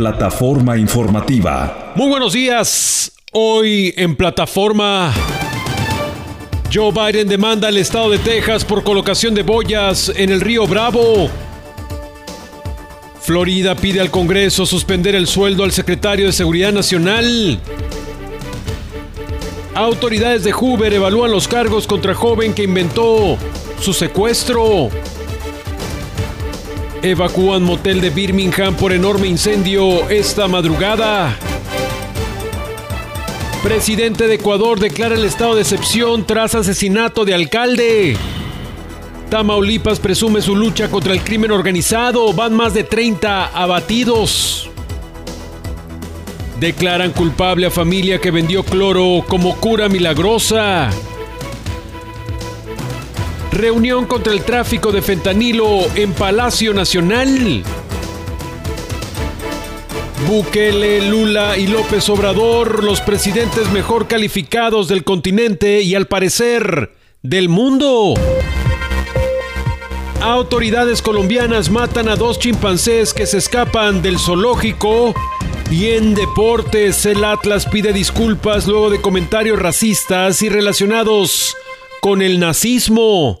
Plataforma informativa. Muy buenos días. Hoy en plataforma... Joe Biden demanda al estado de Texas por colocación de boyas en el río Bravo. Florida pide al Congreso suspender el sueldo al secretario de Seguridad Nacional. Autoridades de Hoover evalúan los cargos contra joven que inventó su secuestro. Evacúan motel de Birmingham por enorme incendio esta madrugada. Presidente de Ecuador declara el estado de excepción tras asesinato de alcalde. Tamaulipas presume su lucha contra el crimen organizado. Van más de 30 abatidos. Declaran culpable a familia que vendió cloro como cura milagrosa. Reunión contra el tráfico de fentanilo en Palacio Nacional. Bukele, Lula y López Obrador, los presidentes mejor calificados del continente y al parecer del mundo. Autoridades colombianas matan a dos chimpancés que se escapan del zoológico. Y en deportes, el Atlas pide disculpas luego de comentarios racistas y relacionados con el nazismo.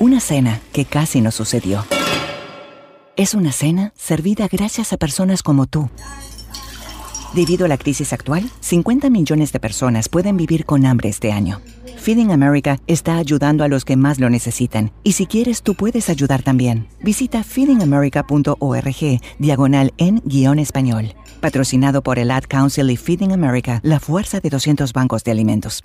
Una cena que casi no sucedió. Es una cena servida gracias a personas como tú. Debido a la crisis actual, 50 millones de personas pueden vivir con hambre este año. Feeding America está ayudando a los que más lo necesitan. Y si quieres, tú puedes ayudar también. Visita feedingamerica.org, diagonal en guion español. Patrocinado por el Ad Council y Feeding America, la fuerza de 200 bancos de alimentos.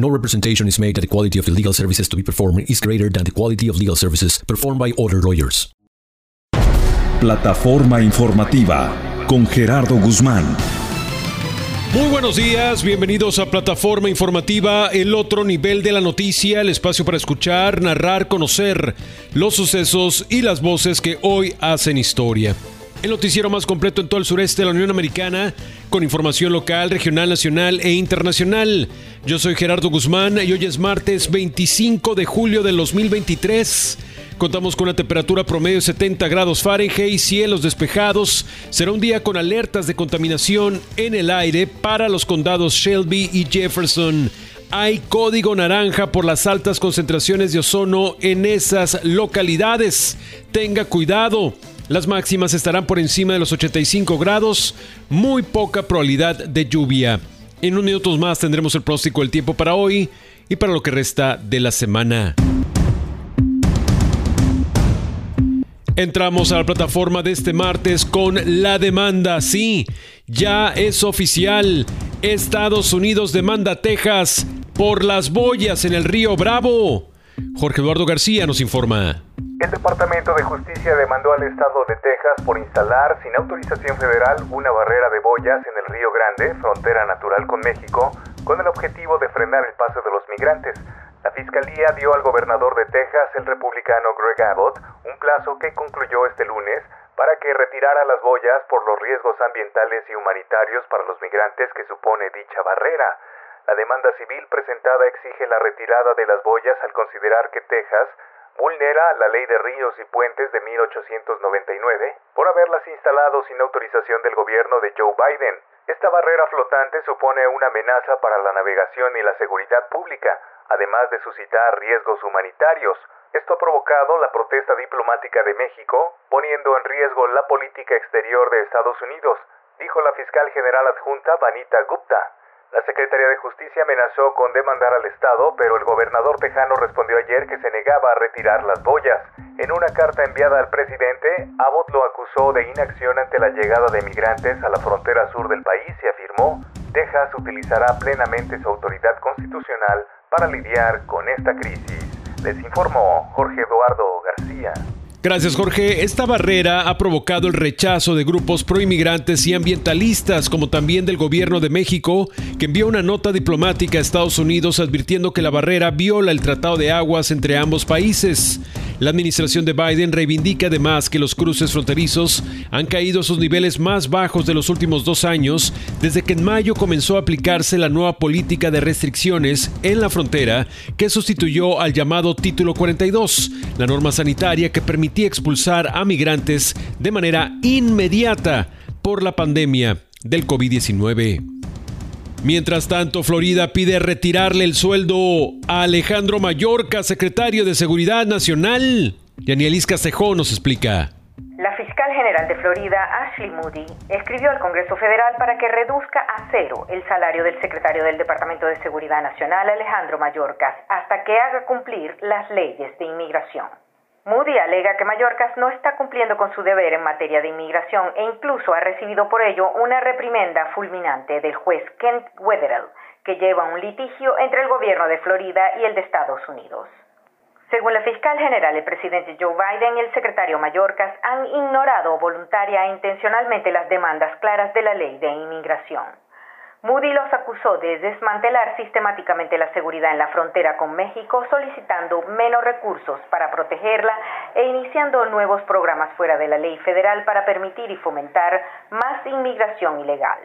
No representation is made that the quality of the legal services to be performed is greater than the quality of legal services performed by other lawyers. Plataforma informativa con Gerardo Guzmán. Muy buenos días, bienvenidos a Plataforma Informativa, el otro nivel de la noticia, el espacio para escuchar, narrar, conocer los sucesos y las voces que hoy hacen historia. El noticiero más completo en todo el sureste de la Unión Americana, con información local, regional, nacional e internacional. Yo soy Gerardo Guzmán y hoy es martes 25 de julio del 2023. Contamos con una temperatura promedio de 70 grados Fahrenheit, cielos despejados. Será un día con alertas de contaminación en el aire para los condados Shelby y Jefferson. Hay código naranja por las altas concentraciones de ozono en esas localidades. Tenga cuidado. Las máximas estarán por encima de los 85 grados. Muy poca probabilidad de lluvia. En unos minutos más tendremos el pronóstico del tiempo para hoy y para lo que resta de la semana. Entramos a la plataforma de este martes con la demanda. Sí, ya es oficial. Estados Unidos demanda a Texas por las boyas en el río Bravo. Jorge Eduardo García nos informa. El Departamento de Justicia demandó al Estado de Texas por instalar sin autorización federal una barrera de boyas en el Río Grande, frontera natural con México, con el objetivo de frenar el paso de los migrantes. La Fiscalía dio al gobernador de Texas, el republicano Greg Abbott, un plazo que concluyó este lunes para que retirara las boyas por los riesgos ambientales y humanitarios para los migrantes que supone dicha barrera. La demanda civil presentada exige la retirada de las boyas al considerar que Texas vulnera la ley de ríos y puentes de 1899 por haberlas instalado sin autorización del gobierno de Joe Biden. Esta barrera flotante supone una amenaza para la navegación y la seguridad pública, además de suscitar riesgos humanitarios. Esto ha provocado la protesta diplomática de México, poniendo en riesgo la política exterior de Estados Unidos, dijo la fiscal general adjunta Vanita Gupta. La Secretaría de Justicia amenazó con demandar al Estado, pero el gobernador tejano respondió ayer que se negaba a retirar las boyas. En una carta enviada al presidente, Abbott lo acusó de inacción ante la llegada de migrantes a la frontera sur del país y afirmó, Texas utilizará plenamente su autoridad constitucional para lidiar con esta crisis. Les informó Jorge Eduardo García. Gracias Jorge. Esta barrera ha provocado el rechazo de grupos proinmigrantes y ambientalistas, como también del gobierno de México, que envió una nota diplomática a Estados Unidos advirtiendo que la barrera viola el tratado de aguas entre ambos países. La administración de Biden reivindica además que los cruces fronterizos han caído a sus niveles más bajos de los últimos dos años, desde que en mayo comenzó a aplicarse la nueva política de restricciones en la frontera que sustituyó al llamado Título 42, la norma sanitaria que permitía expulsar a migrantes de manera inmediata por la pandemia del COVID-19. Mientras tanto, Florida pide retirarle el sueldo a Alejandro Mayorca, secretario de Seguridad Nacional. Yanielis Castejón nos explica. La fiscal general de Florida, Ashley Moody, escribió al Congreso Federal para que reduzca a cero el salario del secretario del Departamento de Seguridad Nacional, Alejandro Mayorkas, hasta que haga cumplir las leyes de inmigración. Moody alega que Mallorcas no está cumpliendo con su deber en materia de inmigración e incluso ha recibido por ello una reprimenda fulminante del juez Kent Wetherell, que lleva un litigio entre el gobierno de Florida y el de Estados Unidos. Según la fiscal general, el presidente Joe Biden y el secretario Mallorcas han ignorado voluntaria e intencionalmente las demandas claras de la ley de inmigración. Moody los acusó de desmantelar sistemáticamente la seguridad en la frontera con México, solicitando menos recursos para protegerla e iniciando nuevos programas fuera de la ley federal para permitir y fomentar más inmigración ilegal.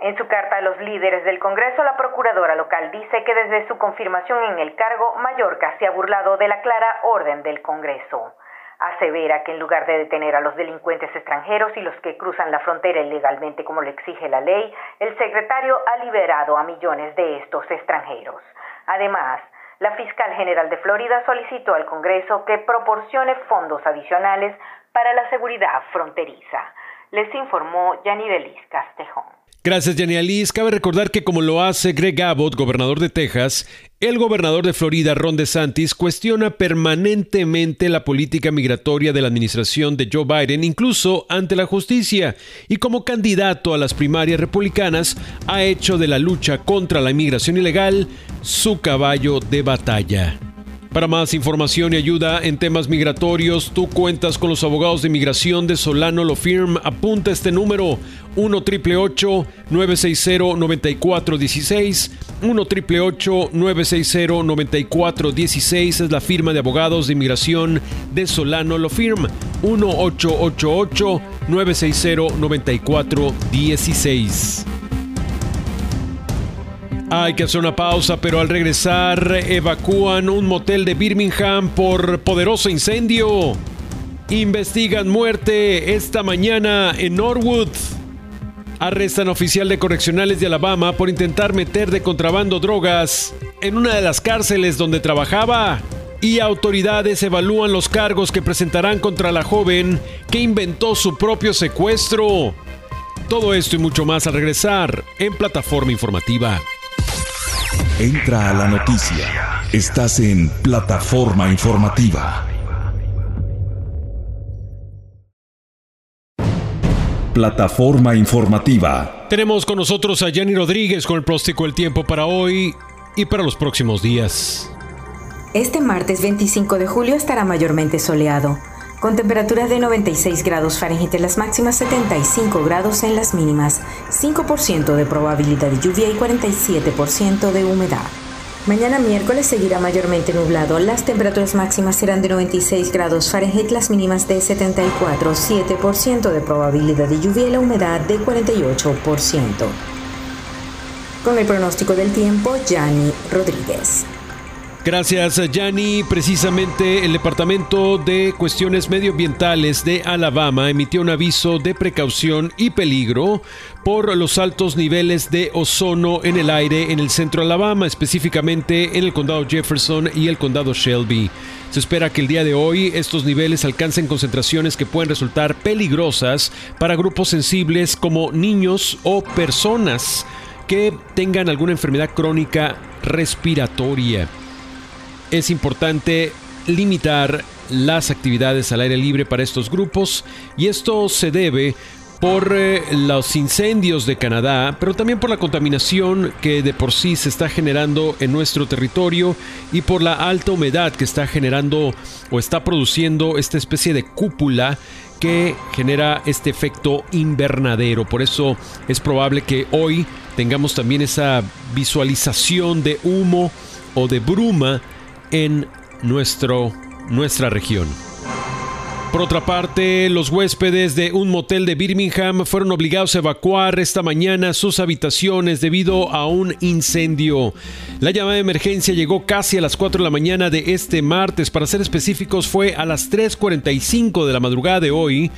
En su carta a los líderes del Congreso, la procuradora local dice que desde su confirmación en el cargo, Mallorca se ha burlado de la clara orden del Congreso asevera que en lugar de detener a los delincuentes extranjeros y los que cruzan la frontera ilegalmente como le exige la ley, el secretario ha liberado a millones de estos extranjeros. Además, la fiscal general de Florida solicitó al Congreso que proporcione fondos adicionales para la seguridad fronteriza. Les informó Yanidelis Castejón. Gracias, Alice. Cabe recordar que como lo hace Greg Abbott, gobernador de Texas, el gobernador de Florida, Ron DeSantis, cuestiona permanentemente la política migratoria de la administración de Joe Biden, incluso ante la justicia, y como candidato a las primarias republicanas, ha hecho de la lucha contra la inmigración ilegal su caballo de batalla. Para más información y ayuda en temas migratorios, tú cuentas con los abogados de inmigración de Solano Lo Firm. Apunta este número 1 960 9416 1 960 9416 es la firma de abogados de inmigración de Solano Lo Firm. 1 960 9416 hay que hacer una pausa, pero al regresar evacúan un motel de Birmingham por poderoso incendio. Investigan muerte esta mañana en Norwood. Arrestan oficial de correccionales de Alabama por intentar meter de contrabando drogas en una de las cárceles donde trabajaba. Y autoridades evalúan los cargos que presentarán contra la joven que inventó su propio secuestro. Todo esto y mucho más al regresar en plataforma informativa. Entra a la noticia. Estás en plataforma informativa. Plataforma informativa. Tenemos con nosotros a Jenny Rodríguez con el próstico El Tiempo para hoy y para los próximos días. Este martes 25 de julio estará mayormente soleado, con temperaturas de 96 grados Fahrenheit en las máximas, 75 grados en las mínimas, 5% de probabilidad de lluvia y 47% de humedad. Mañana miércoles seguirá mayormente nublado. Las temperaturas máximas serán de 96 grados Fahrenheit, las mínimas de 74, 7% de probabilidad de lluvia y la humedad de 48%. Con el pronóstico del tiempo, Yanni Rodríguez. Gracias, Yanni. Precisamente el Departamento de Cuestiones Medioambientales de Alabama emitió un aviso de precaución y peligro por los altos niveles de ozono en el aire en el centro de Alabama, específicamente en el condado Jefferson y el condado Shelby. Se espera que el día de hoy estos niveles alcancen concentraciones que pueden resultar peligrosas para grupos sensibles como niños o personas que tengan alguna enfermedad crónica respiratoria es importante limitar las actividades al aire libre para estos grupos y esto se debe por eh, los incendios de Canadá, pero también por la contaminación que de por sí se está generando en nuestro territorio y por la alta humedad que está generando o está produciendo esta especie de cúpula que genera este efecto invernadero. Por eso es probable que hoy tengamos también esa visualización de humo o de bruma en nuestro, nuestra región. Por otra parte, los huéspedes de un motel de Birmingham fueron obligados a evacuar esta mañana sus habitaciones debido a un incendio. La llamada de emergencia llegó casi a las 4 de la mañana de este martes, para ser específicos fue a las 3.45 de la madrugada de hoy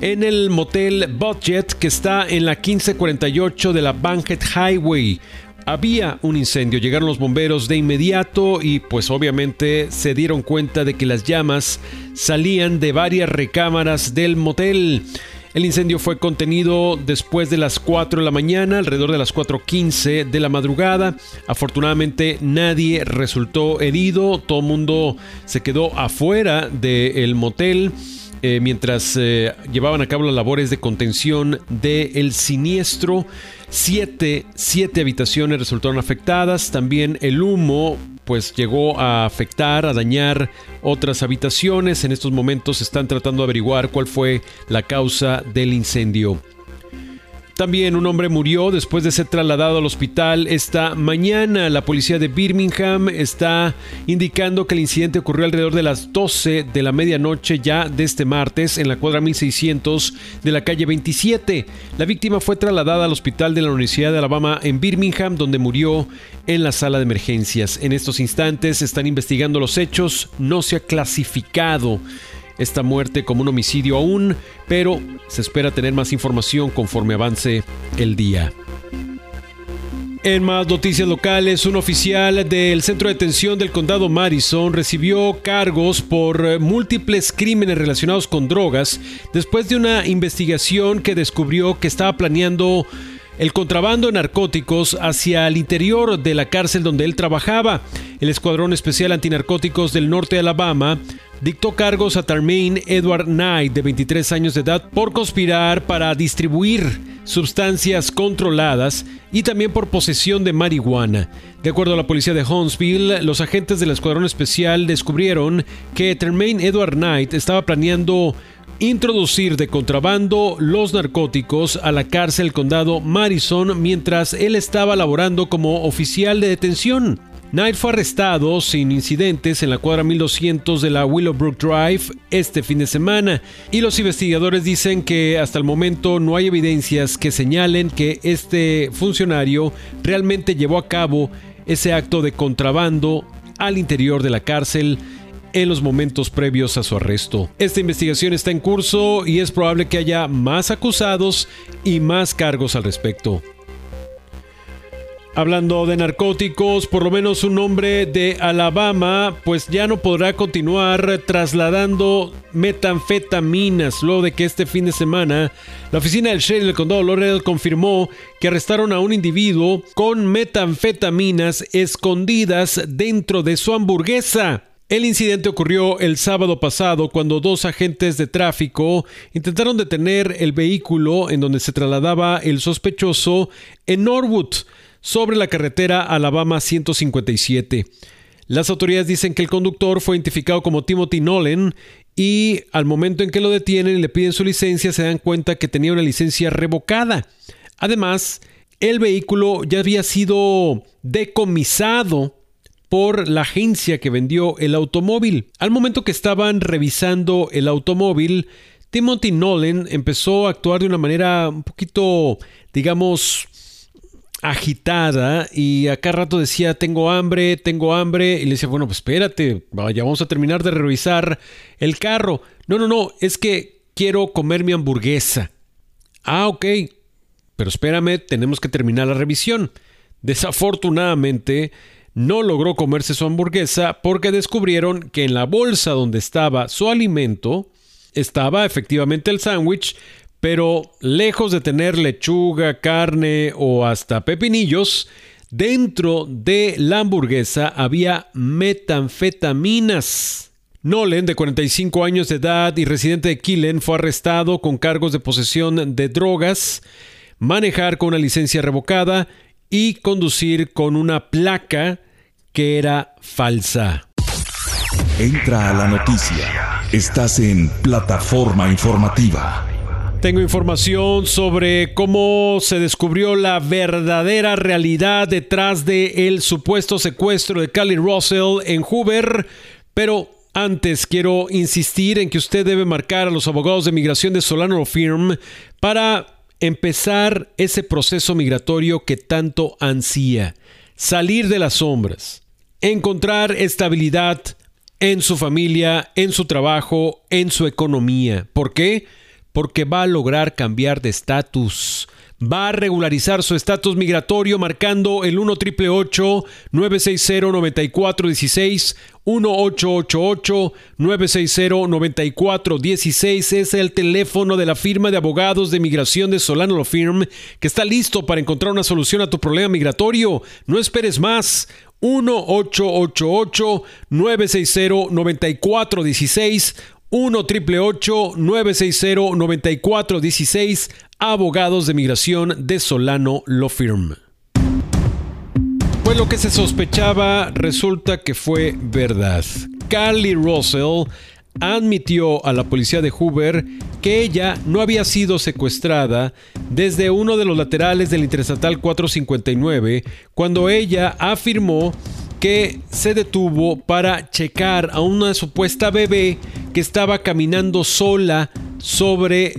en el motel Budget que está en la 1548 de la Bankhead Highway había un incendio. Llegaron los bomberos de inmediato y pues obviamente se dieron cuenta de que las llamas salían de varias recámaras del motel. El incendio fue contenido después de las 4 de la mañana, alrededor de las 4.15 de la madrugada. Afortunadamente nadie resultó herido, todo el mundo se quedó afuera del motel. Eh, mientras eh, llevaban a cabo las labores de contención del siniestro. Siete, siete habitaciones resultaron afectadas. También el humo pues llegó a afectar, a dañar otras habitaciones. En estos momentos están tratando de averiguar cuál fue la causa del incendio. También un hombre murió después de ser trasladado al hospital esta mañana. La policía de Birmingham está indicando que el incidente ocurrió alrededor de las 12 de la medianoche ya de este martes en la cuadra 1600 de la calle 27. La víctima fue trasladada al hospital de la Universidad de Alabama en Birmingham donde murió en la sala de emergencias. En estos instantes están investigando los hechos. No se ha clasificado esta muerte como un homicidio aún, pero se espera tener más información conforme avance el día. En más noticias locales, un oficial del centro de detención del condado Madison recibió cargos por múltiples crímenes relacionados con drogas después de una investigación que descubrió que estaba planeando el contrabando de narcóticos hacia el interior de la cárcel donde él trabajaba. El Escuadrón Especial Antinarcóticos del Norte de Alabama dictó cargos a Tarmaine Edward Knight, de 23 años de edad, por conspirar para distribuir sustancias controladas y también por posesión de marihuana. De acuerdo a la policía de Huntsville, los agentes del Escuadrón Especial descubrieron que Termaine Edward Knight estaba planeando introducir de contrabando los narcóticos a la cárcel condado Madison mientras él estaba laborando como oficial de detención. Knight fue arrestado sin incidentes en la cuadra 1200 de la Willowbrook Drive este fin de semana y los investigadores dicen que hasta el momento no hay evidencias que señalen que este funcionario realmente llevó a cabo ese acto de contrabando al interior de la cárcel en los momentos previos a su arresto. Esta investigación está en curso y es probable que haya más acusados y más cargos al respecto. Hablando de narcóticos, por lo menos un hombre de Alabama pues ya no podrá continuar trasladando metanfetaminas luego de que este fin de semana la oficina del sheriff del condado Laurel confirmó que arrestaron a un individuo con metanfetaminas escondidas dentro de su hamburguesa. El incidente ocurrió el sábado pasado cuando dos agentes de tráfico intentaron detener el vehículo en donde se trasladaba el sospechoso en Norwood sobre la carretera Alabama 157. Las autoridades dicen que el conductor fue identificado como Timothy Nolan y al momento en que lo detienen y le piden su licencia se dan cuenta que tenía una licencia revocada. Además, el vehículo ya había sido decomisado por la agencia que vendió el automóvil. Al momento que estaban revisando el automóvil, Timothy Nolan empezó a actuar de una manera un poquito, digamos, agitada y acá rato decía tengo hambre, tengo hambre y le decía, bueno, pues espérate, ya vamos a terminar de revisar el carro. No, no, no, es que quiero comer mi hamburguesa. Ah, ok, pero espérame, tenemos que terminar la revisión. Desafortunadamente, no logró comerse su hamburguesa porque descubrieron que en la bolsa donde estaba su alimento estaba efectivamente el sándwich, pero lejos de tener lechuga, carne o hasta pepinillos, dentro de la hamburguesa había metanfetaminas. Nolan, de 45 años de edad y residente de Killen, fue arrestado con cargos de posesión de drogas, manejar con una licencia revocada y conducir con una placa que era falsa. Entra a la noticia. Estás en plataforma informativa. Tengo información sobre cómo se descubrió la verdadera realidad detrás del el supuesto secuestro de Cali Russell en Hoover, pero antes quiero insistir en que usted debe marcar a los abogados de migración de Solano Firm para empezar ese proceso migratorio que tanto ansía, salir de las sombras, encontrar estabilidad en su familia, en su trabajo, en su economía. ¿Por qué? Porque va a lograr cambiar de estatus va a regularizar su estatus migratorio marcando el 1 960 9416 1888 960 9416 es el teléfono de la firma de abogados de migración de Solano Law Firm que está listo para encontrar una solución a tu problema migratorio. No esperes más. 1888 960 9416 1 960 9416 abogados de migración de Solano Law Firm. Pues lo que se sospechaba resulta que fue verdad. Carly Russell admitió a la policía de Hoover que ella no había sido secuestrada desde uno de los laterales del Interestatal 459 cuando ella afirmó que se detuvo para checar a una supuesta bebé que estaba caminando sola sobre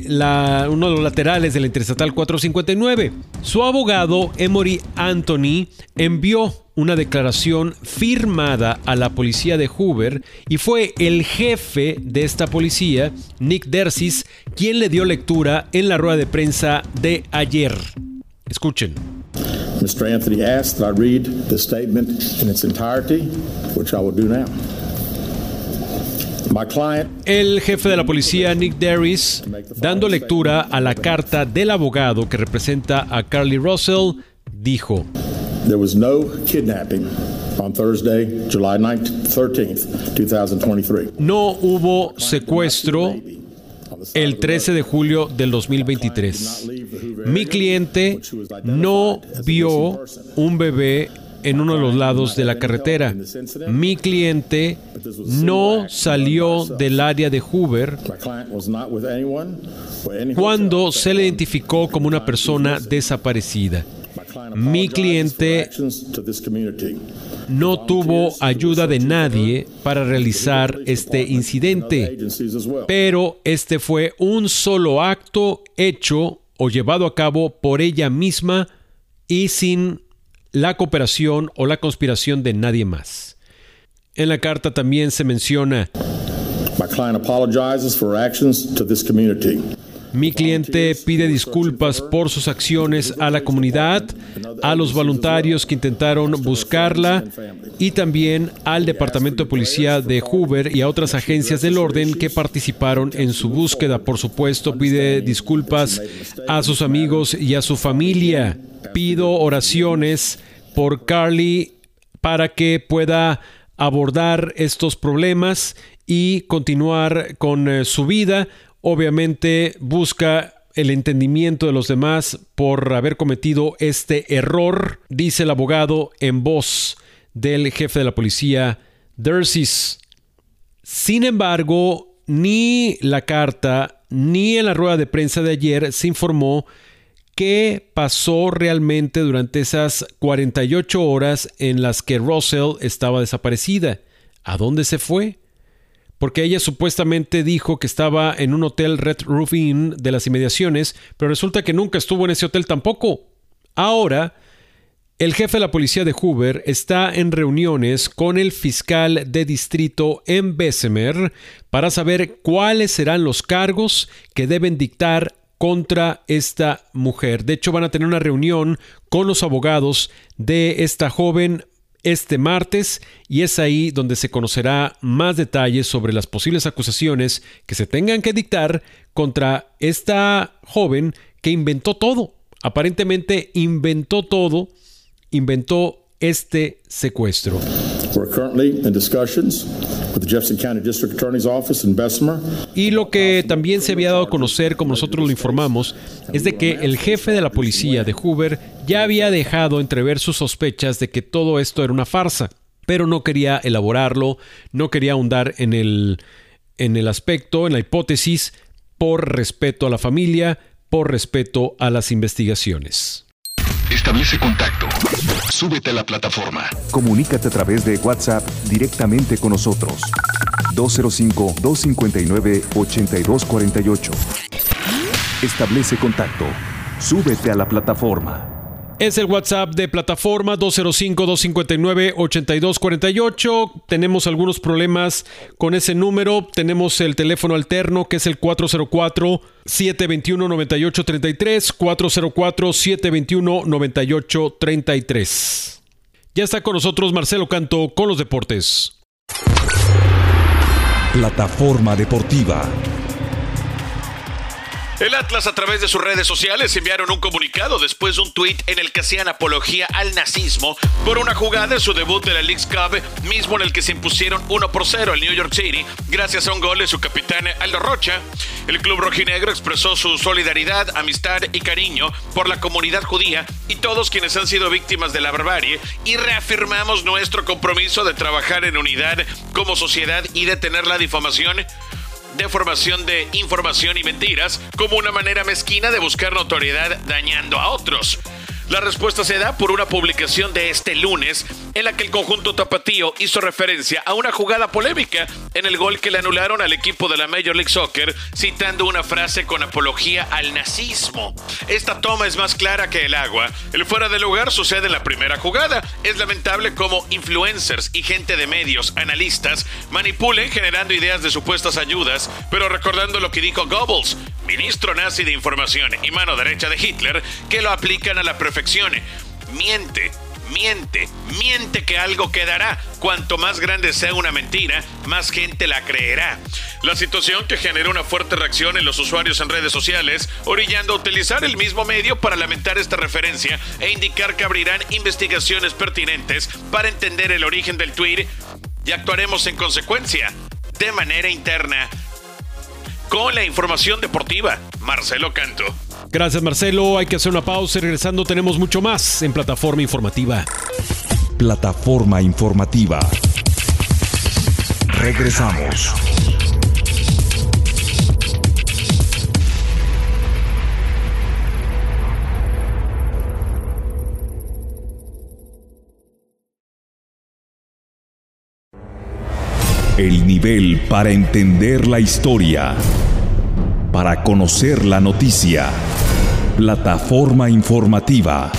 uno de los laterales de la Interestatal 459. Su abogado, Emory Anthony, envió una declaración firmada a la policía de Hoover y fue el jefe de esta policía, Nick Dersis, quien le dio lectura en la rueda de prensa de ayer. Escuchen. Mr. Anthony asked that I read the statement in its entirety, which I will do now. El jefe de la policía, Nick Darris, dando lectura a la carta del abogado que representa a Carly Russell, dijo: There was no kidnapping on Thursday, July 13th, 2023. No hubo secuestro el 13 de julio del 2023. Mi cliente no vio un bebé en uno de los lados de la carretera. Mi cliente no salió del área de Hoover cuando se le identificó como una persona desaparecida. Mi cliente no tuvo ayuda de nadie para realizar este incidente, pero este fue un solo acto hecho o llevado a cabo por ella misma y sin la cooperación o la conspiración de nadie más. En la carta también se menciona mi cliente pide disculpas por sus acciones a la comunidad, a los voluntarios que intentaron buscarla y también al Departamento de Policía de Hoover y a otras agencias del orden que participaron en su búsqueda. Por supuesto, pide disculpas a sus amigos y a su familia. Pido oraciones por Carly para que pueda abordar estos problemas y continuar con eh, su vida. Obviamente busca el entendimiento de los demás por haber cometido este error, dice el abogado en voz del jefe de la policía, Dersis. Sin embargo, ni la carta ni en la rueda de prensa de ayer se informó qué pasó realmente durante esas 48 horas en las que Russell estaba desaparecida. ¿A dónde se fue? Porque ella supuestamente dijo que estaba en un hotel Red Roof Inn de las inmediaciones, pero resulta que nunca estuvo en ese hotel tampoco. Ahora, el jefe de la policía de Hoover está en reuniones con el fiscal de distrito en Bessemer para saber cuáles serán los cargos que deben dictar contra esta mujer. De hecho, van a tener una reunión con los abogados de esta joven este martes y es ahí donde se conocerá más detalles sobre las posibles acusaciones que se tengan que dictar contra esta joven que inventó todo. Aparentemente inventó todo, inventó este secuestro. Y lo que también se había dado a conocer, como nosotros lo informamos, es de que el jefe de la policía de Hoover ya había dejado entrever sus sospechas de que todo esto era una farsa, pero no quería elaborarlo, no quería ahondar en el, en el aspecto, en la hipótesis, por respeto a la familia, por respeto a las investigaciones. Establece contacto. Súbete a la plataforma. Comunícate a través de WhatsApp directamente con nosotros. 205-259-8248. Establece contacto. Súbete a la plataforma. Es el WhatsApp de plataforma 205-259-8248. Tenemos algunos problemas con ese número. Tenemos el teléfono alterno que es el 404-721-9833. 404-721-9833. Ya está con nosotros Marcelo Canto con los deportes. Plataforma deportiva. El Atlas a través de sus redes sociales enviaron un comunicado después de un tuit en el que hacían apología al nazismo por una jugada en su debut de la League's Cup, mismo en el que se impusieron 1 por 0 al New York City gracias a un gol de su capitán Aldo Rocha. El club rojinegro expresó su solidaridad, amistad y cariño por la comunidad judía y todos quienes han sido víctimas de la barbarie y reafirmamos nuestro compromiso de trabajar en unidad como sociedad y detener la difamación de formación de información y mentiras como una manera mezquina de buscar notoriedad dañando a otros. La respuesta se da por una publicación de este lunes en la que el conjunto tapatío hizo referencia a una jugada polémica en el gol que le anularon al equipo de la Major League Soccer, citando una frase con apología al nazismo. Esta toma es más clara que el agua. El fuera de lugar sucede en la primera jugada. Es lamentable cómo influencers y gente de medios, analistas, manipulen generando ideas de supuestas ayudas, pero recordando lo que dijo Goebbels, ministro nazi de información y mano derecha de Hitler, que lo aplican a la perfección. Miente, miente, miente que algo quedará. Cuanto más grande sea una mentira, más gente la creerá. La situación que genera una fuerte reacción en los usuarios en redes sociales, orillando a utilizar el mismo medio para lamentar esta referencia e indicar que abrirán investigaciones pertinentes para entender el origen del tweet y actuaremos en consecuencia, de manera interna, con la información deportiva. Marcelo Canto. Gracias Marcelo, hay que hacer una pausa regresando tenemos mucho más en Plataforma Informativa. Plataforma Informativa. Regresamos. El nivel para entender la historia. Para conocer la noticia. Plataforma informativa.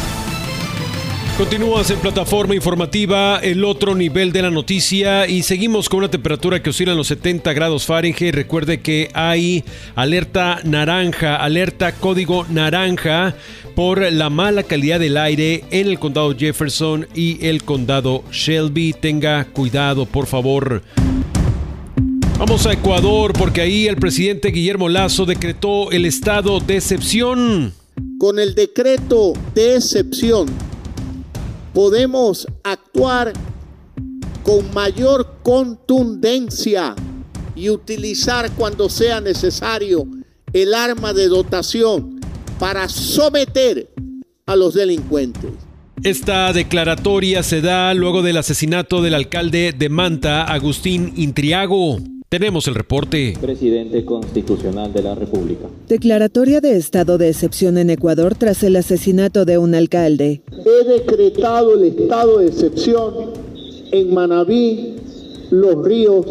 Continúas en plataforma informativa, el otro nivel de la noticia y seguimos con una temperatura que oscila en los 70 grados Fahrenheit. Recuerde que hay alerta naranja, alerta código naranja por la mala calidad del aire en el condado Jefferson y el condado Shelby. Tenga cuidado, por favor. Vamos a Ecuador porque ahí el presidente Guillermo Lazo decretó el estado de excepción. Con el decreto de excepción podemos actuar con mayor contundencia y utilizar cuando sea necesario el arma de dotación para someter a los delincuentes. Esta declaratoria se da luego del asesinato del alcalde de Manta, Agustín Intriago. Tenemos el reporte. Presidente constitucional de la República. Declaratoria de estado de excepción en Ecuador tras el asesinato de un alcalde. He decretado el estado de excepción en Manabí, Los Ríos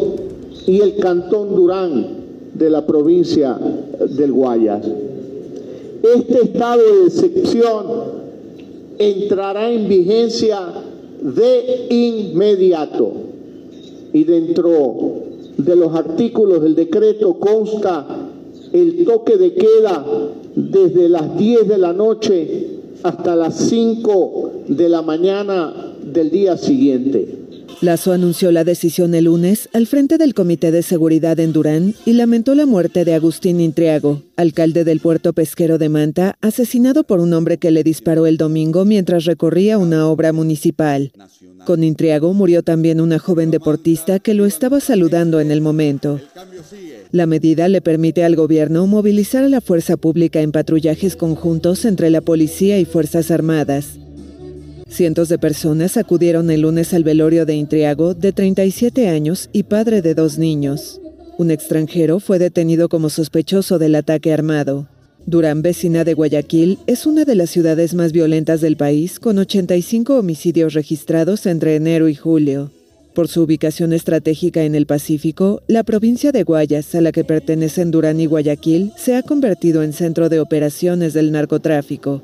y el Cantón Durán de la provincia del Guayas. Este estado de excepción entrará en vigencia de inmediato y dentro de los artículos del decreto consta el toque de queda desde las 10 de la noche hasta las 5 de la mañana del día siguiente. Lazo anunció la decisión el lunes al frente del Comité de Seguridad en Durán y lamentó la muerte de Agustín Intriago, alcalde del puerto pesquero de Manta, asesinado por un hombre que le disparó el domingo mientras recorría una obra municipal. Con Intriago murió también una joven deportista que lo estaba saludando en el momento. La medida le permite al gobierno movilizar a la fuerza pública en patrullajes conjuntos entre la policía y Fuerzas Armadas. Cientos de personas acudieron el lunes al velorio de Intriago, de 37 años y padre de dos niños. Un extranjero fue detenido como sospechoso del ataque armado. Durán, vecina de Guayaquil, es una de las ciudades más violentas del país, con 85 homicidios registrados entre enero y julio. Por su ubicación estratégica en el Pacífico, la provincia de Guayas, a la que pertenecen Durán y Guayaquil, se ha convertido en centro de operaciones del narcotráfico.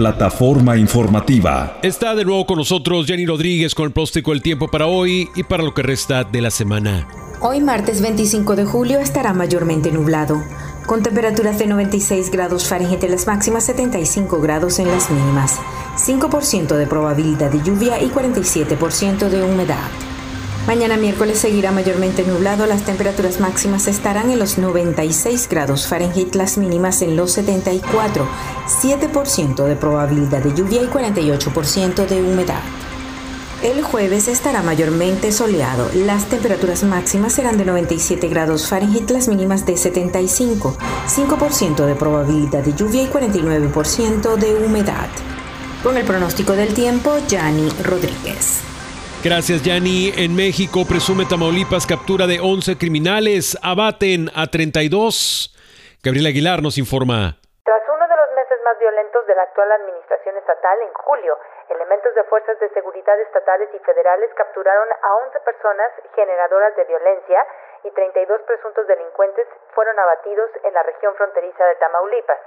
Plataforma informativa. Está de nuevo con nosotros Jenny Rodríguez con el plástico del tiempo para hoy y para lo que resta de la semana. Hoy martes 25 de julio estará mayormente nublado, con temperaturas de 96 grados Fahrenheit en las máximas, 75 grados en las mínimas, 5% de probabilidad de lluvia y 47% de humedad. Mañana miércoles seguirá mayormente nublado, las temperaturas máximas estarán en los 96 grados Fahrenheit, las mínimas en los 74, 7% de probabilidad de lluvia y 48% de humedad. El jueves estará mayormente soleado. Las temperaturas máximas serán de 97 grados Fahrenheit, las mínimas de 75, 5% de probabilidad de lluvia y 49% de humedad. Con el pronóstico del tiempo, Yanni Rodríguez. Gracias, Yanni. En México presume Tamaulipas captura de 11 criminales. Abaten a 32. Gabriel Aguilar nos informa. Tras uno de los meses más violentos de la actual administración estatal, en julio, elementos de fuerzas de seguridad estatales y federales capturaron a 11 personas generadoras de violencia y 32 presuntos delincuentes fueron abatidos en la región fronteriza de Tamaulipas.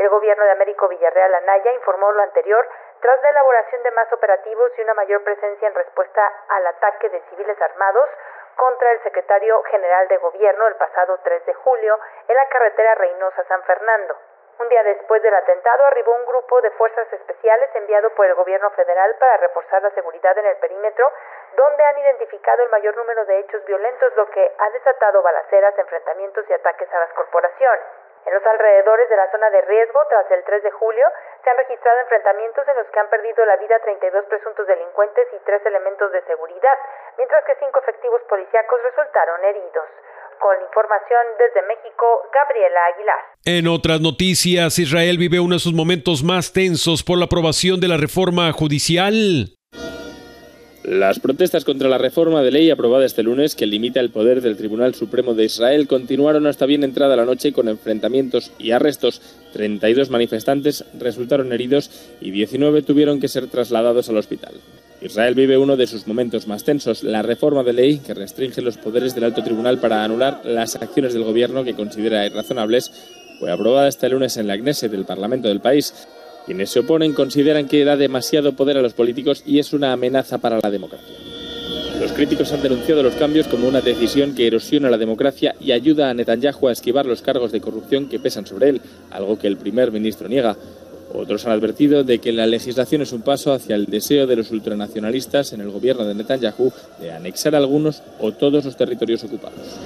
El gobierno de Américo Villarreal Anaya informó lo anterior tras la elaboración de más operativos y una mayor presencia en respuesta al ataque de civiles armados contra el secretario general de gobierno el pasado 3 de julio en la carretera Reynosa-San Fernando. Un día después del atentado arribó un grupo de fuerzas especiales enviado por el gobierno federal para reforzar la seguridad en el perímetro, donde han identificado el mayor número de hechos violentos, lo que ha desatado balaceras, enfrentamientos y ataques a las corporaciones. En los alrededores de la zona de riesgo, tras el 3 de julio, se han registrado enfrentamientos en los que han perdido la vida 32 presuntos delincuentes y tres elementos de seguridad, mientras que cinco efectivos policíacos resultaron heridos. Con información desde México, Gabriela Aguilar. En otras noticias, Israel vive uno de sus momentos más tensos por la aprobación de la reforma judicial. Las protestas contra la reforma de ley aprobada este lunes que limita el poder del Tribunal Supremo de Israel continuaron hasta bien entrada la noche con enfrentamientos y arrestos. 32 manifestantes resultaron heridos y 19 tuvieron que ser trasladados al hospital. Israel vive uno de sus momentos más tensos, la reforma de ley que restringe los poderes del alto tribunal para anular las acciones del gobierno que considera irrazonables, fue aprobada este lunes en la Knesset del Parlamento del país. Quienes se oponen consideran que da demasiado poder a los políticos y es una amenaza para la democracia. Los críticos han denunciado los cambios como una decisión que erosiona la democracia y ayuda a Netanyahu a esquivar los cargos de corrupción que pesan sobre él, algo que el primer ministro niega. Otros han advertido de que la legislación es un paso hacia el deseo de los ultranacionalistas en el gobierno de Netanyahu de anexar algunos o todos los territorios ocupados.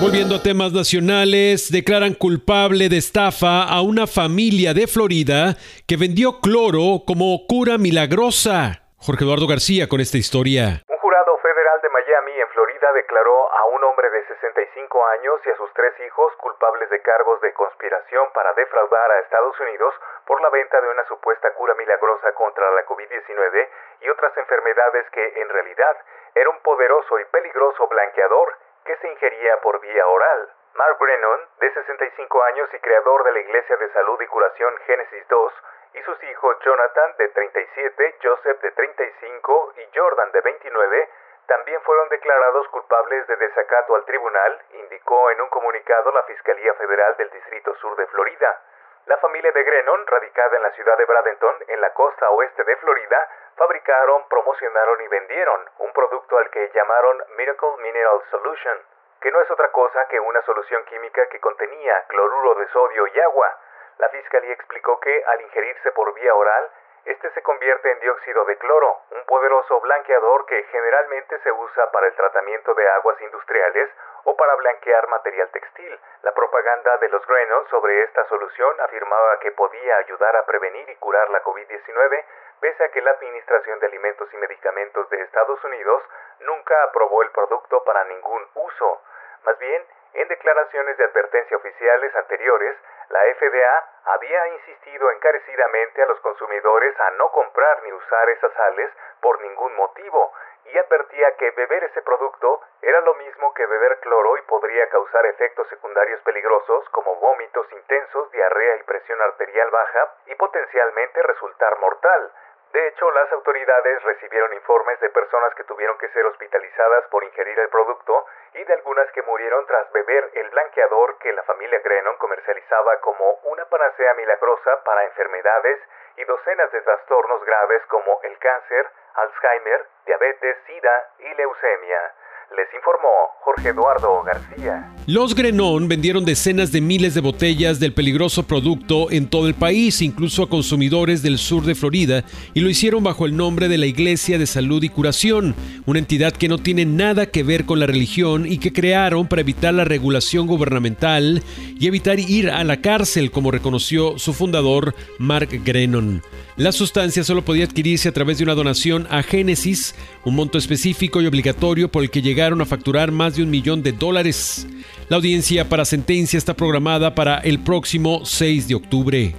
Volviendo a temas nacionales, declaran culpable de estafa a una familia de Florida que vendió cloro como cura milagrosa. Jorge Eduardo García con esta historia. Un jurado federal de Miami, en Florida, Declaró a un hombre de 65 años y a sus tres hijos culpables de cargos de conspiración para defraudar a Estados Unidos por la venta de una supuesta cura milagrosa contra la COVID-19 y otras enfermedades que en realidad era un poderoso y peligroso blanqueador que se ingería por vía oral. Mark Brennan, de 65 años y creador de la Iglesia de Salud y Curación Génesis 2, y sus hijos Jonathan, de 37, Joseph, de 35 y Jordan, de 29, también fueron declarados culpables de desacato al tribunal, indicó en un comunicado la Fiscalía Federal del Distrito Sur de Florida. La familia de Grenon, radicada en la ciudad de Bradenton, en la costa oeste de Florida, fabricaron, promocionaron y vendieron un producto al que llamaron Miracle Mineral Solution, que no es otra cosa que una solución química que contenía cloruro de sodio y agua. La fiscalía explicó que al ingerirse por vía oral, este se convierte en dióxido de cloro, un poderoso blanqueador que generalmente se usa para el tratamiento de aguas industriales o para blanquear material textil. La propaganda de los Grenos sobre esta solución afirmaba que podía ayudar a prevenir y curar la COVID-19, pese a que la Administración de Alimentos y Medicamentos de Estados Unidos nunca aprobó el producto para ningún uso. Más bien, en declaraciones de advertencia oficiales anteriores, la FDA había insistido encarecidamente a los consumidores a no comprar ni usar esas sales por ningún motivo y advertía que beber ese producto era lo mismo que beber cloro y podría causar efectos secundarios peligrosos como vómitos intensos, diarrea y presión arterial baja y potencialmente resultar mortal. De hecho, las autoridades recibieron informes de personas que tuvieron que ser hospitalizadas por ingerir el producto y de algunas que murieron tras beber el blanqueador que la familia Grenon comercializaba como una panacea milagrosa para enfermedades y docenas de trastornos graves como el cáncer, Alzheimer, diabetes, sida y leucemia. Les informó Jorge Eduardo García. Los Grenón vendieron decenas de miles de botellas del peligroso producto en todo el país, incluso a consumidores del sur de Florida, y lo hicieron bajo el nombre de la Iglesia de Salud y Curación, una entidad que no tiene nada que ver con la religión y que crearon para evitar la regulación gubernamental y evitar ir a la cárcel, como reconoció su fundador, Mark Grenon. La sustancia solo podía adquirirse a través de una donación a Génesis, un monto específico y obligatorio por el que llegaron a facturar más de un millón de dólares. La audiencia para sentencia está programada para el próximo 6 de octubre.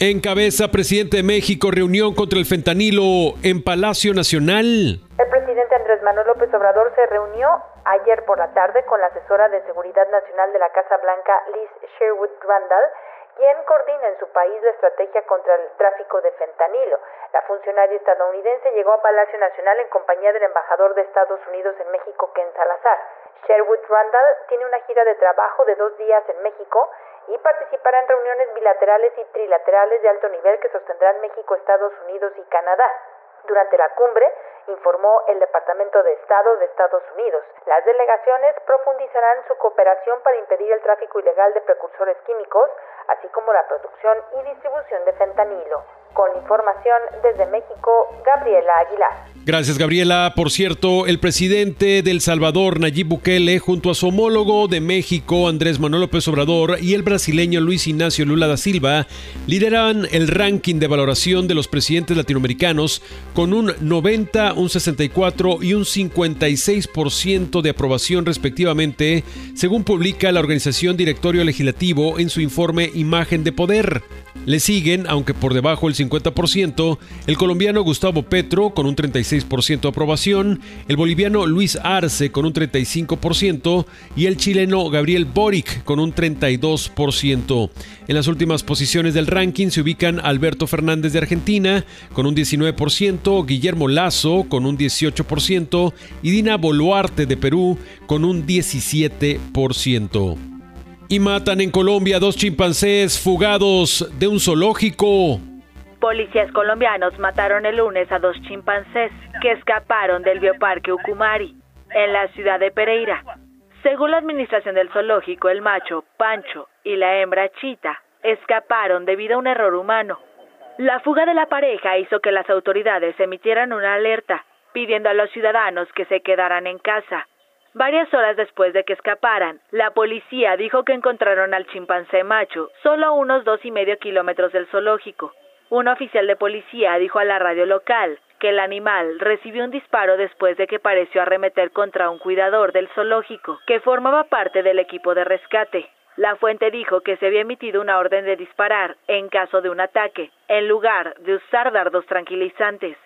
Encabeza presidente de México reunión contra el fentanilo en Palacio Nacional. El presidente Andrés Manuel López Obrador se reunió ayer por la tarde con la asesora de Seguridad Nacional de la Casa Blanca, Liz Sherwood Randall, quien coordina en su país la estrategia contra el tráfico de fentanilo. La funcionaria estadounidense llegó a Palacio Nacional en compañía del embajador de Estados Unidos en México, Ken Salazar. Sherwood Randall tiene una gira de trabajo de dos días en México y participará en reuniones bilaterales y trilaterales de alto nivel que sostendrán México, Estados Unidos y Canadá. Durante la cumbre, informó el Departamento de Estado de Estados Unidos. Las delegaciones profundizarán su cooperación para impedir el tráfico ilegal de precursores químicos, así como la producción y distribución de fentanilo. Con información desde México, Gabriela Aguilar. Gracias, Gabriela. Por cierto, el presidente del Salvador, Nayib Bukele, junto a su homólogo de México, Andrés Manuel López Obrador, y el brasileño Luis Ignacio Lula da Silva, lideran el ranking de valoración de los presidentes latinoamericanos con un 90, un 64 y un 56% de aprobación respectivamente, según publica la organización Directorio Legislativo en su informe Imagen de Poder. Le siguen, aunque por debajo del 50%, el colombiano Gustavo Petro con un 36% de aprobación, el boliviano Luis Arce con un 35% y el chileno Gabriel Boric con un 32%. En las últimas posiciones del ranking se ubican Alberto Fernández de Argentina con un 19%, Guillermo Lazo con un 18% y Dina Boluarte de Perú con un 17% y matan en Colombia dos chimpancés fugados de un zoológico. Policías colombianos mataron el lunes a dos chimpancés que escaparon del bioparque Ucumari, en la ciudad de Pereira. Según la administración del zoológico, el macho, Pancho, y la hembra, Chita, escaparon debido a un error humano. La fuga de la pareja hizo que las autoridades emitieran una alerta, pidiendo a los ciudadanos que se quedaran en casa. Varias horas después de que escaparan, la policía dijo que encontraron al chimpancé macho solo a unos dos y medio kilómetros del zoológico. Un oficial de policía dijo a la radio local que el animal recibió un disparo después de que pareció arremeter contra un cuidador del zoológico, que formaba parte del equipo de rescate. La fuente dijo que se había emitido una orden de disparar en caso de un ataque, en lugar de usar dardos tranquilizantes.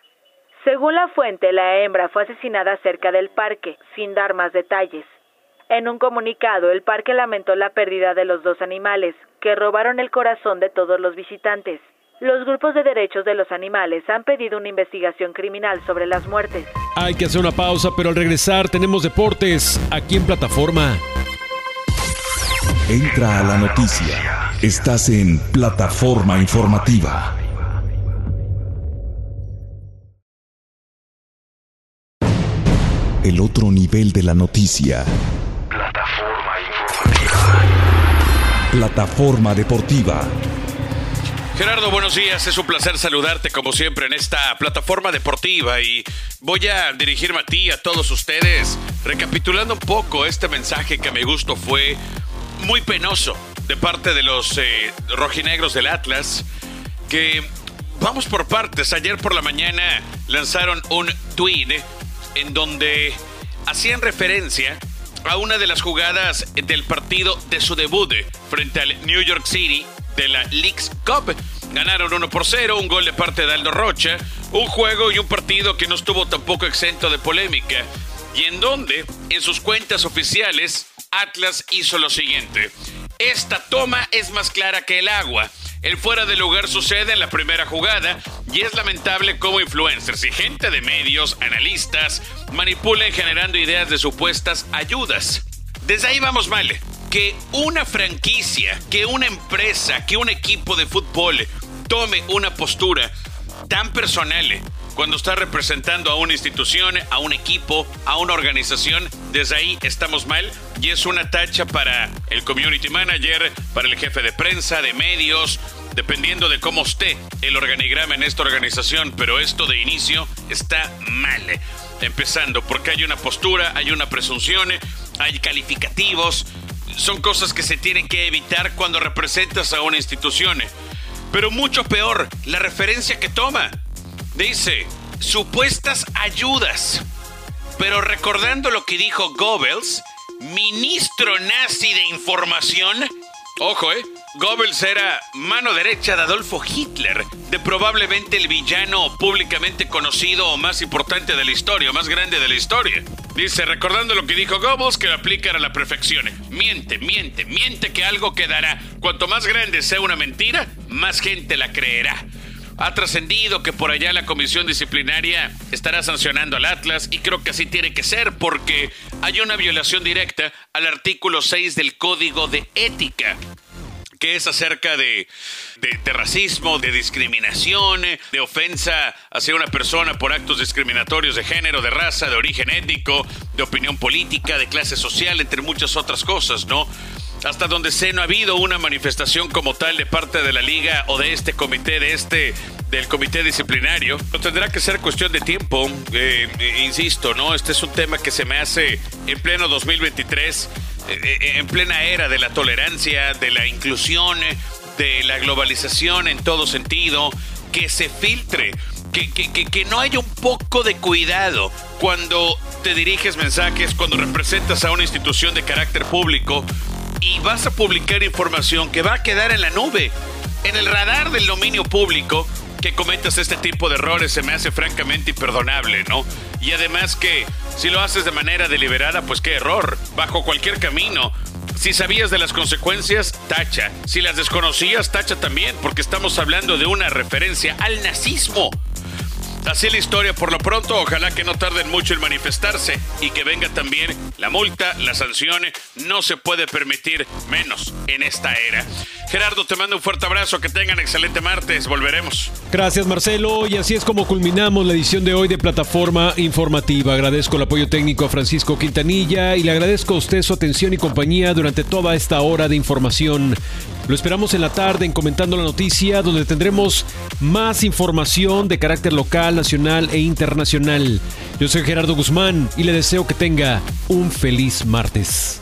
Según la fuente, la hembra fue asesinada cerca del parque, sin dar más detalles. En un comunicado, el parque lamentó la pérdida de los dos animales, que robaron el corazón de todos los visitantes. Los grupos de derechos de los animales han pedido una investigación criminal sobre las muertes. Hay que hacer una pausa, pero al regresar tenemos deportes aquí en plataforma. Entra a la noticia. Estás en plataforma informativa. El otro nivel de la noticia. Plataforma informativa. Plataforma deportiva. Gerardo, buenos días. Es un placer saludarte como siempre en esta plataforma deportiva y voy a dirigirme a ti, a todos ustedes, recapitulando un poco este mensaje que a mi gusto fue muy penoso de parte de los eh, rojinegros del Atlas, que vamos por partes. Ayer por la mañana lanzaron un tweet en donde hacían referencia a una de las jugadas del partido de su debut frente al New York City de la League's Cup. Ganaron 1 por 0, un gol de parte de Aldo Rocha, un juego y un partido que no estuvo tampoco exento de polémica, y en donde, en sus cuentas oficiales, Atlas hizo lo siguiente. Esta toma es más clara que el agua. El fuera de lugar sucede en la primera jugada y es lamentable cómo influencers y gente de medios, analistas, manipulan generando ideas de supuestas ayudas. Desde ahí vamos mal. Que una franquicia, que una empresa, que un equipo de fútbol tome una postura tan personal cuando está representando a una institución, a un equipo, a una organización, desde ahí estamos mal y es una tacha para el community manager, para el jefe de prensa, de medios, dependiendo de cómo esté el organigrama en esta organización, pero esto de inicio está mal. Empezando, porque hay una postura, hay una presunción, hay calificativos, son cosas que se tienen que evitar cuando representas a una institución. Pero mucho peor, la referencia que toma. Dice, supuestas ayudas. Pero recordando lo que dijo Goebbels, ministro nazi de información, ojo, eh, Goebbels era mano derecha de Adolfo Hitler, de probablemente el villano públicamente conocido o más importante de la historia, más grande de la historia. Dice, recordando lo que dijo Goebbels, que lo a la perfección. Miente, miente, miente que algo quedará. Cuanto más grande sea una mentira, más gente la creerá. Ha trascendido que por allá la comisión disciplinaria estará sancionando al Atlas y creo que así tiene que ser porque hay una violación directa al artículo 6 del Código de Ética que es acerca de, de, racismo, de discriminación, de ofensa hacia una persona por actos discriminatorios de género, de raza, de origen étnico, de opinión política, de clase social, entre muchas otras cosas, ¿no? Hasta donde sé no ha habido una manifestación como tal de parte de la liga o de este comité, de este del comité disciplinario. No tendrá que ser cuestión de tiempo, eh, eh, insisto, ¿no? Este es un tema que se me hace en pleno 2023, eh, en plena era de la tolerancia, de la inclusión, de la globalización en todo sentido, que se filtre. Que, que, no haya un poco de cuidado cuando te diriges mensajes, cuando representas a una institución de carácter público, y vas a publicar información que va a quedar en la nube, en el radar del dominio público, que cometas este tipo de errores se me hace francamente imperdonable, ¿no? Y además que si lo haces de manera deliberada, pues qué error, bajo cualquier camino. Si sabías de las consecuencias, tacha. Si las desconocías, tacha también, porque estamos hablando de una referencia al nazismo. Así la historia por lo pronto, ojalá que no tarden mucho en manifestarse y que venga también la multa, la sanción, no se puede permitir menos en esta era. Gerardo, te mando un fuerte abrazo, que tengan excelente martes, volveremos. Gracias Marcelo, y así es como culminamos la edición de hoy de Plataforma Informativa. Agradezco el apoyo técnico a Francisco Quintanilla y le agradezco a usted su atención y compañía durante toda esta hora de información. Lo esperamos en la tarde en Comentando la Noticia, donde tendremos más información de carácter local, nacional e internacional. Yo soy Gerardo Guzmán y le deseo que tenga un feliz martes.